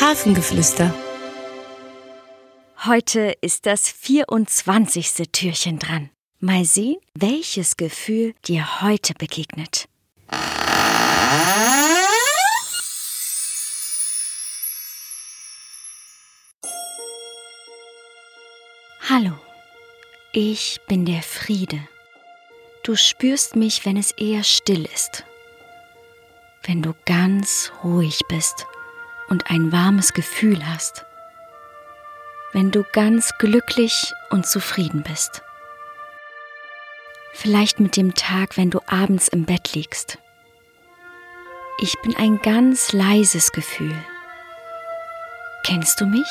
Hafengeflüster. Heute ist das 24. Türchen dran. Mal sehen, welches Gefühl dir heute begegnet. Hallo, ich bin der Friede. Du spürst mich, wenn es eher still ist. Wenn du ganz ruhig bist und ein warmes Gefühl hast. Wenn du ganz glücklich und zufrieden bist. Vielleicht mit dem Tag, wenn du abends im Bett liegst. Ich bin ein ganz leises Gefühl. Kennst du mich?